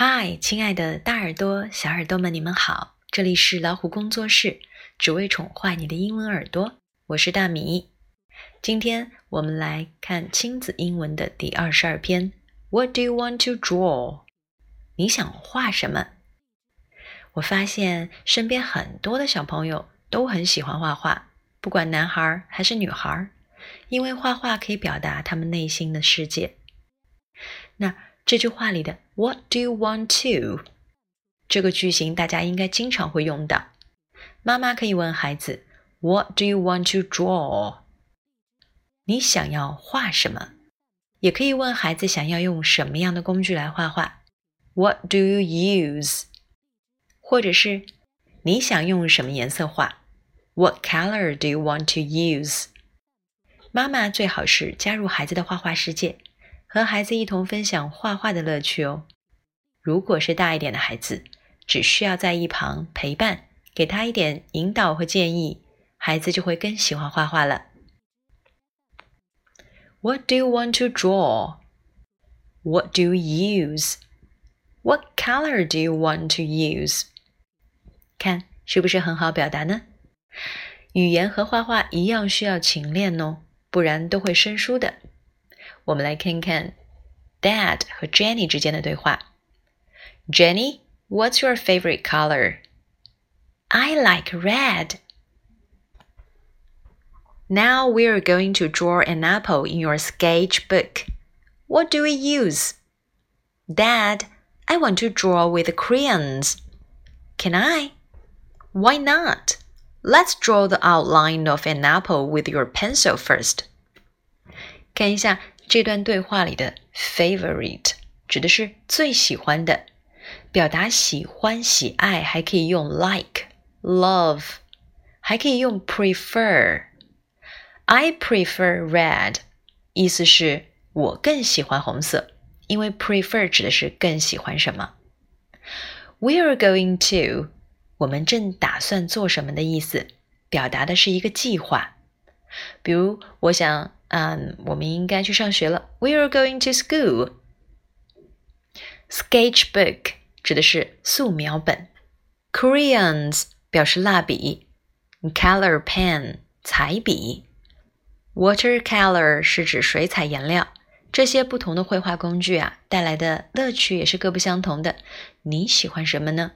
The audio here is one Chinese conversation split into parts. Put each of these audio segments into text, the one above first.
嗨，亲爱的大耳朵、小耳朵们，你们好！这里是老虎工作室，只为宠坏你的英文耳朵。我是大米。今天我们来看亲子英文的第二十二篇。What do you want to draw？你想画什么？我发现身边很多的小朋友都很喜欢画画，不管男孩还是女孩，因为画画可以表达他们内心的世界。那这句话里的 "What do you want to" 这个句型，大家应该经常会用到。妈妈可以问孩子 "What do you want to draw"？你想要画什么？也可以问孩子想要用什么样的工具来画画。What do you use？或者是你想用什么颜色画？What color do you want to use？妈妈最好是加入孩子的画画世界。和孩子一同分享画画的乐趣哦。如果是大一点的孩子，只需要在一旁陪伴，给他一点引导和建议，孩子就会更喜欢画画了。What do you want to draw? What do you use? What color do you want to use? 看是不是很好表达呢？语言和画画一样需要勤练哦，不然都会生疏的。我们来看看 Dad 和 Jenny 之间的对话。Jenny, what's your favorite color? I like red. Now we're going to draw an apple in your sketchbook. What do we use? Dad, I want to draw with crayons. Can I? Why not? Let's draw the outline of an apple with your pencil first. 看一下 这段对话里的 favorite 指的是最喜欢的，表达喜欢、喜爱，还可以用 like、love，还可以用 prefer。I prefer red，意思是我更喜欢红色，因为 prefer 指的是更喜欢什么。We are going to，我们正打算做什么的意思，表达的是一个计划。比如，我想。嗯，我们应该去上学了。We are going to school. Sketchbook 指的是素描本，crayons 表示蜡笔，color pen 彩笔，watercolor 是指水彩颜料。这些不同的绘画工具啊，带来的乐趣也是各不相同的。你喜欢什么呢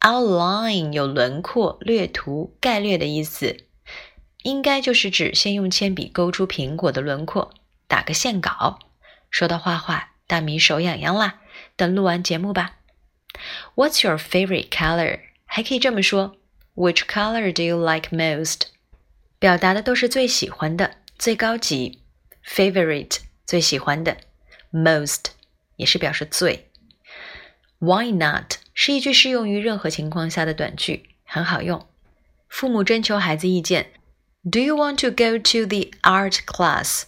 ？Outline 有轮廓、略图、概略的意思。应该就是指先用铅笔勾出苹果的轮廓，打个线稿。说到画画，大米手痒痒啦，等录完节目吧。What's your favorite color？还可以这么说，Which color do you like most？表达的都是最喜欢的，最高级。Favorite 最喜欢的，most 也是表示最。Why not 是一句适用于任何情况下的短句，很好用。父母征求孩子意见。Do you want to go to the art class？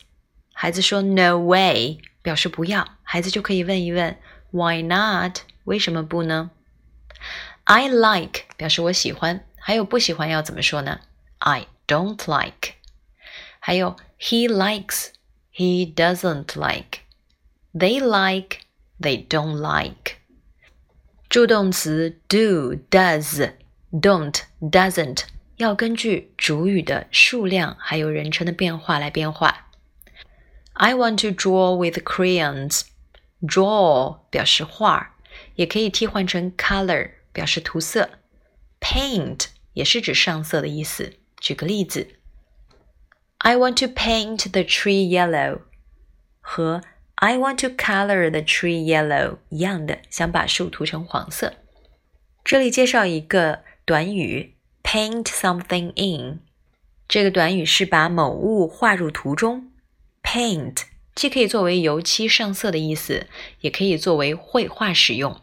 孩子说 No way，表示不要。孩子就可以问一问 Why not？为什么不呢？I like 表示我喜欢，还有不喜欢要怎么说呢？I don't like。还有 He likes，He doesn't like。They like，They don't like。助动词 do、does、don't、doesn't。 要根据主语的数量还有人称的变化来变化。I want to draw with crayons. Draw 表示画，也可以替换成 color 表示涂色。Paint 也是指上色的意思。举个例子，I want to paint the tree yellow 和 I want to color the tree yellow 一样的，想把树涂成黄色。这里介绍一个短语。Paint something in，这个短语是把某物画入图中。Paint 既可以作为油漆上色的意思，也可以作为绘画使用。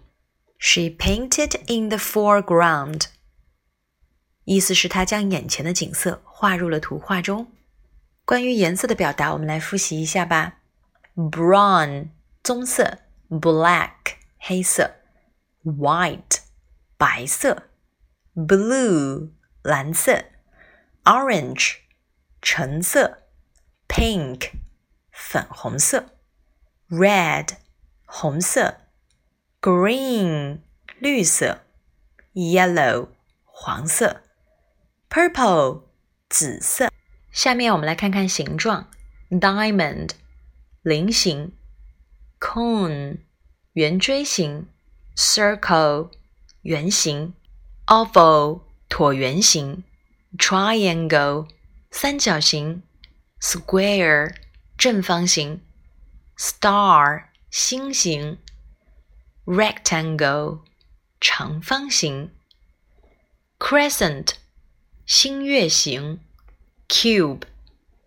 She painted in the foreground，意思是她将眼前的景色画入了图画中。关于颜色的表达，我们来复习一下吧。Brown 棕色，Black 黑色，White 白色，Blue。蓝色，orange，橙色，pink，粉红色，red，红色 green 绿色，yellow 黄色，purple 紫色。下面我们来看看形状：diamond 菱形，cone 圆锥形，circle 圆形，oval 椭圆形，triangle 三角形，square 正方形，star 星形。rectangle 长方形，crescent 星月形，cube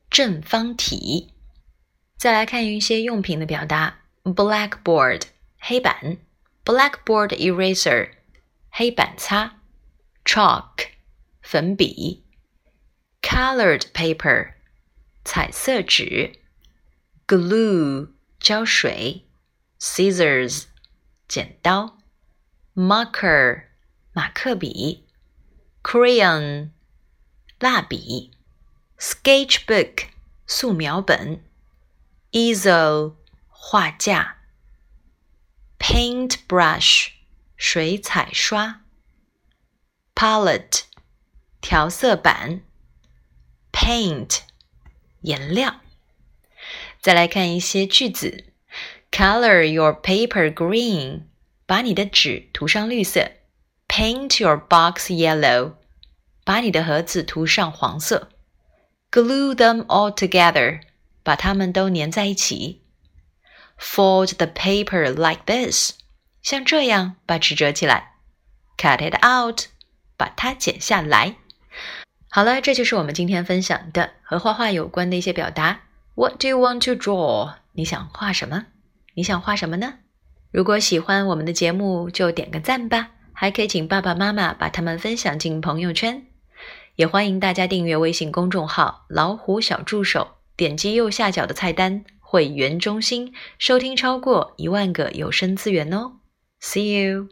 正方体。再来看一些用品的表达：blackboard 黑板，blackboard eraser 黑板擦 ，chalk 粉笔，colored paper 彩色纸，glue 胶水，scissors。剪刀，marker 马克笔，crayon 蜡笔，sketchbook 素描本，easel 画架，paintbrush 水彩刷 ，palette 调色板，paint 颜料。再来看一些句子。Color your paper green，把你的纸涂上绿色。Paint your box yellow，把你的盒子涂上黄色。Glue them all together，把它们都粘在一起。Fold the paper like this，像这样把纸折起来。Cut it out， 把它剪下来。好了，这就是我们今天分享的和画画有关的一些表达。What do you want to draw？你想画什么？你想画什么呢？如果喜欢我们的节目，就点个赞吧，还可以请爸爸妈妈把它们分享进朋友圈。也欢迎大家订阅微信公众号“老虎小助手”，点击右下角的菜单“会员中心”，收听超过一万个有声资源哦。See you。